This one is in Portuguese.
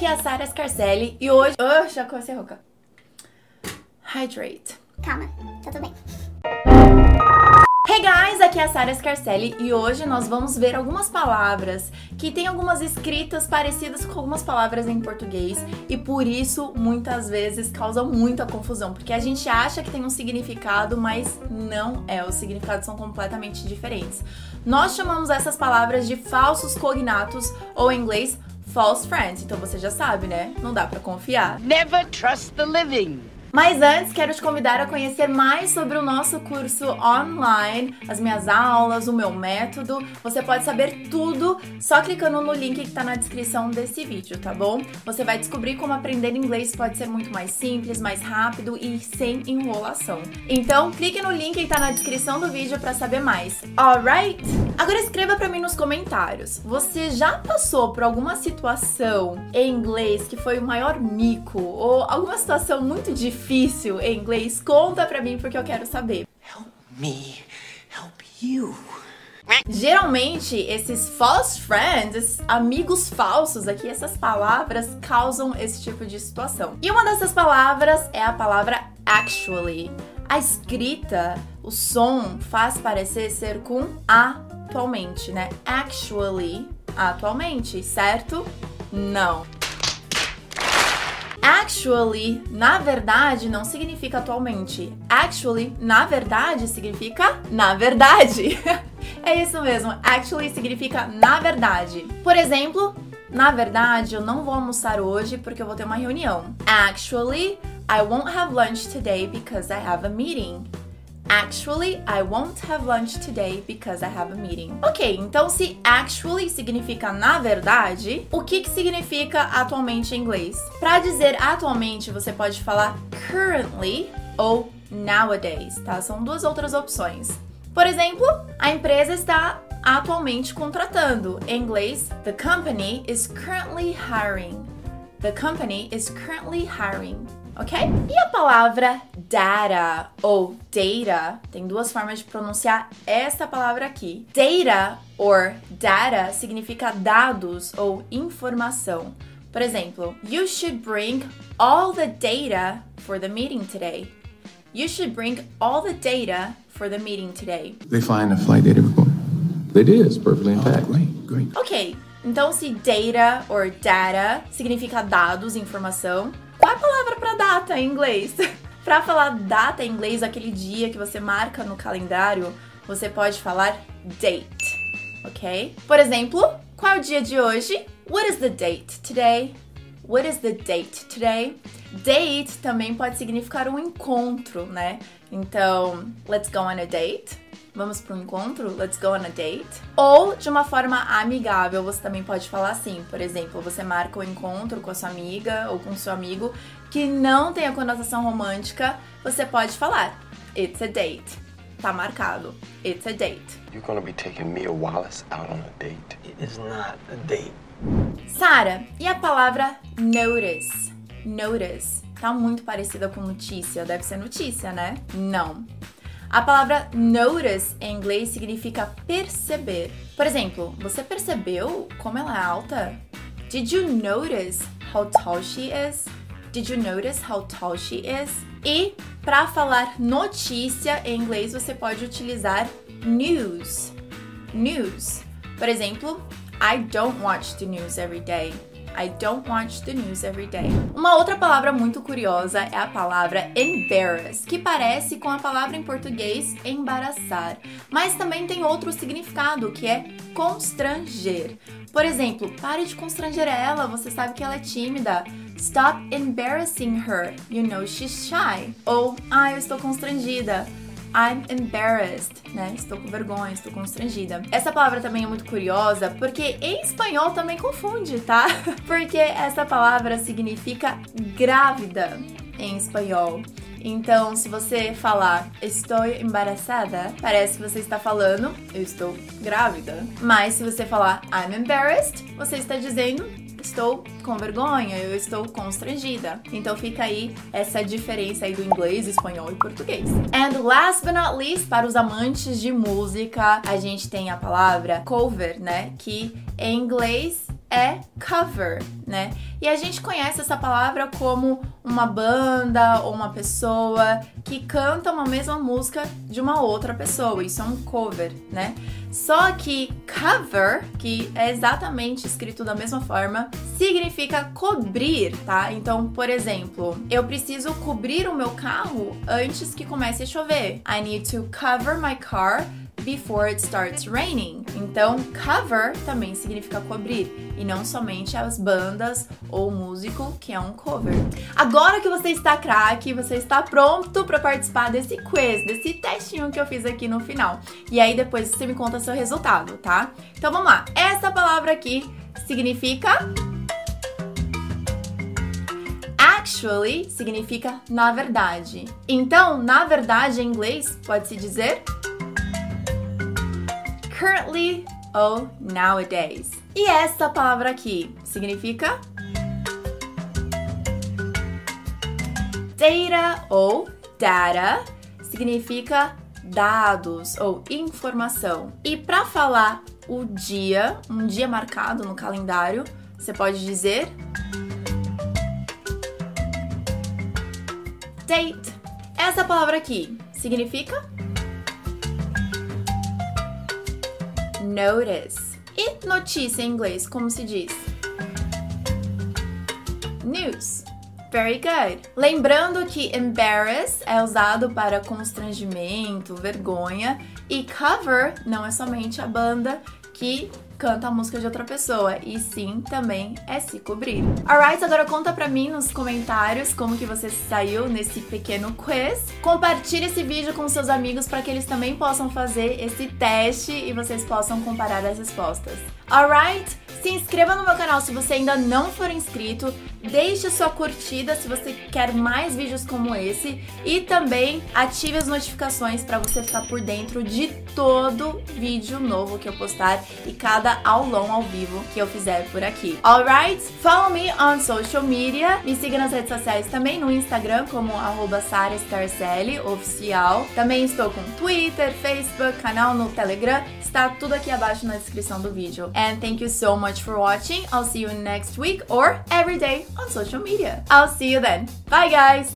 aqui é a Sara Scarcelli e hoje. Oh, já comecei rouca. Hydrate. Calma, tá tudo bem. Hey guys, aqui é a Sara Scarcelli e hoje nós vamos ver algumas palavras que têm algumas escritas parecidas com algumas palavras em português e por isso muitas vezes causam muita confusão, porque a gente acha que tem um significado, mas não é, os significados são completamente diferentes. Nós chamamos essas palavras de falsos cognatos ou em inglês false friends, então você já sabe, né? Não dá para confiar. Never trust the living. Mas antes, quero te convidar a conhecer mais sobre o nosso curso online, as minhas aulas, o meu método. Você pode saber tudo só clicando no link que está na descrição desse vídeo, tá bom? Você vai descobrir como aprender inglês pode ser muito mais simples, mais rápido e sem enrolação. Então, clique no link que está na descrição do vídeo para saber mais. Alright? Agora escreva para mim nos comentários. Você já passou por alguma situação em inglês que foi o maior mico ou alguma situação muito difícil? Difícil em inglês? Conta pra mim porque eu quero saber. Help me help you. Geralmente, esses false friends, amigos falsos aqui, essas palavras causam esse tipo de situação. E uma dessas palavras é a palavra actually. A escrita, o som faz parecer ser com atualmente, né? Actually, atualmente, certo? Não. Actually, na verdade, não significa atualmente. Actually, na verdade, significa na verdade. é isso mesmo. Actually significa na verdade. Por exemplo, na verdade, eu não vou almoçar hoje porque eu vou ter uma reunião. Actually, I won't have lunch today because I have a meeting. Actually, I won't have lunch today because I have a meeting. Ok, então se actually significa na verdade, o que, que significa atualmente em inglês? Para dizer atualmente, você pode falar currently ou nowadays, tá? São duas outras opções. Por exemplo, a empresa está atualmente contratando. Em inglês, the company is currently hiring. The company is currently hiring ok? E a palavra data ou data, tem duas formas de pronunciar essa palavra aqui. Data or data significa dados ou informação. Por exemplo, you should bring all the data for the meeting today. You should bring all the data for the meeting today. They find the flight data report. It is perfectly intact. Oh, great, great. Ok, então se data or data significa dados, informação, qual é a palavra para data em inglês? para falar data em inglês, aquele dia que você marca no calendário, você pode falar date, ok? Por exemplo, qual é o dia de hoje? What is the date today? What is the date today? Date também pode significar um encontro, né? Então, let's go on a date. Vamos para um encontro? Let's go on a date. Ou de uma forma amigável, você também pode falar assim. Por exemplo, você marca o um encontro com a sua amiga ou com o seu amigo que não tem a conotação romântica, você pode falar It's a date. Tá marcado. It's a date. You're gonna be taking Mia Wallace out on a date. It is not a date. Sara, e a palavra notice? Notice. Tá muito parecida com notícia. Deve ser notícia, né? Não. A palavra notice em inglês significa perceber. Por exemplo, você percebeu como ela é alta? Did you notice how tall she is? Did you notice how tall she is? E para falar notícia em inglês você pode utilizar news. News. Por exemplo, I don't watch the news every day. I don't watch the news every day. Uma outra palavra muito curiosa é a palavra embarrass, que parece com a palavra em português embaraçar, mas também tem outro significado, que é constranger. Por exemplo, pare de constranger ela, você sabe que ela é tímida. Stop embarrassing her, you know she's shy. Ou, ah, eu estou constrangida. I'm embarrassed, né? Estou com vergonha, estou constrangida. Essa palavra também é muito curiosa porque em espanhol também confunde, tá? Porque essa palavra significa grávida em espanhol. Então, se você falar estou embaraçada, parece que você está falando eu estou grávida. Mas se você falar I'm embarrassed, você está dizendo estou com vergonha, eu estou constrangida. Então fica aí essa diferença aí do inglês, espanhol e português. And last but not least, para os amantes de música, a gente tem a palavra cover, né? Que em inglês é cover, né? E a gente conhece essa palavra como uma banda ou uma pessoa que canta uma mesma música de uma outra pessoa. Isso é um cover, né? Só que cover, que é exatamente escrito da mesma forma, significa cobrir, tá? Então, por exemplo, eu preciso cobrir o meu carro antes que comece a chover. I need to cover my car before it starts raining. Então, cover também significa cobrir e não somente as bandas ou músico que é um cover. Agora que você está craque, você está pronto para participar desse quiz, desse testinho que eu fiz aqui no final. E aí depois você me conta seu resultado, tá? Então vamos lá. Essa palavra aqui significa Actually significa na verdade. Então, na verdade em inglês pode se dizer currently ou nowadays. E essa palavra aqui significa data ou data significa dados ou informação. E para falar o dia, um dia marcado no calendário, você pode dizer date. Essa palavra aqui significa notice. E notícia em inglês, como se diz? News. Very good. Lembrando que embarrass é usado para constrangimento, vergonha, e cover não é somente a banda que canta a música de outra pessoa, e sim também é se cobrir. Alright, agora conta pra mim nos comentários como que você saiu nesse pequeno quiz. Compartilhe esse vídeo com seus amigos para que eles também possam fazer esse teste e vocês possam comparar as respostas. Alright? Se inscreva no meu canal se você ainda não for inscrito, deixe sua curtida se você quer mais vídeos como esse e também ative as notificações para você ficar por dentro de todo vídeo novo que eu postar e cada aulão ao vivo que eu fizer por aqui. Alright? Follow me on social media, me siga nas redes sociais também no Instagram como oficial. Também estou com Twitter, Facebook, canal no Telegram, está tudo aqui abaixo na descrição do vídeo. And thank you so much for watching. I'll see you next week or every day on social media. I'll see you then. Bye, guys!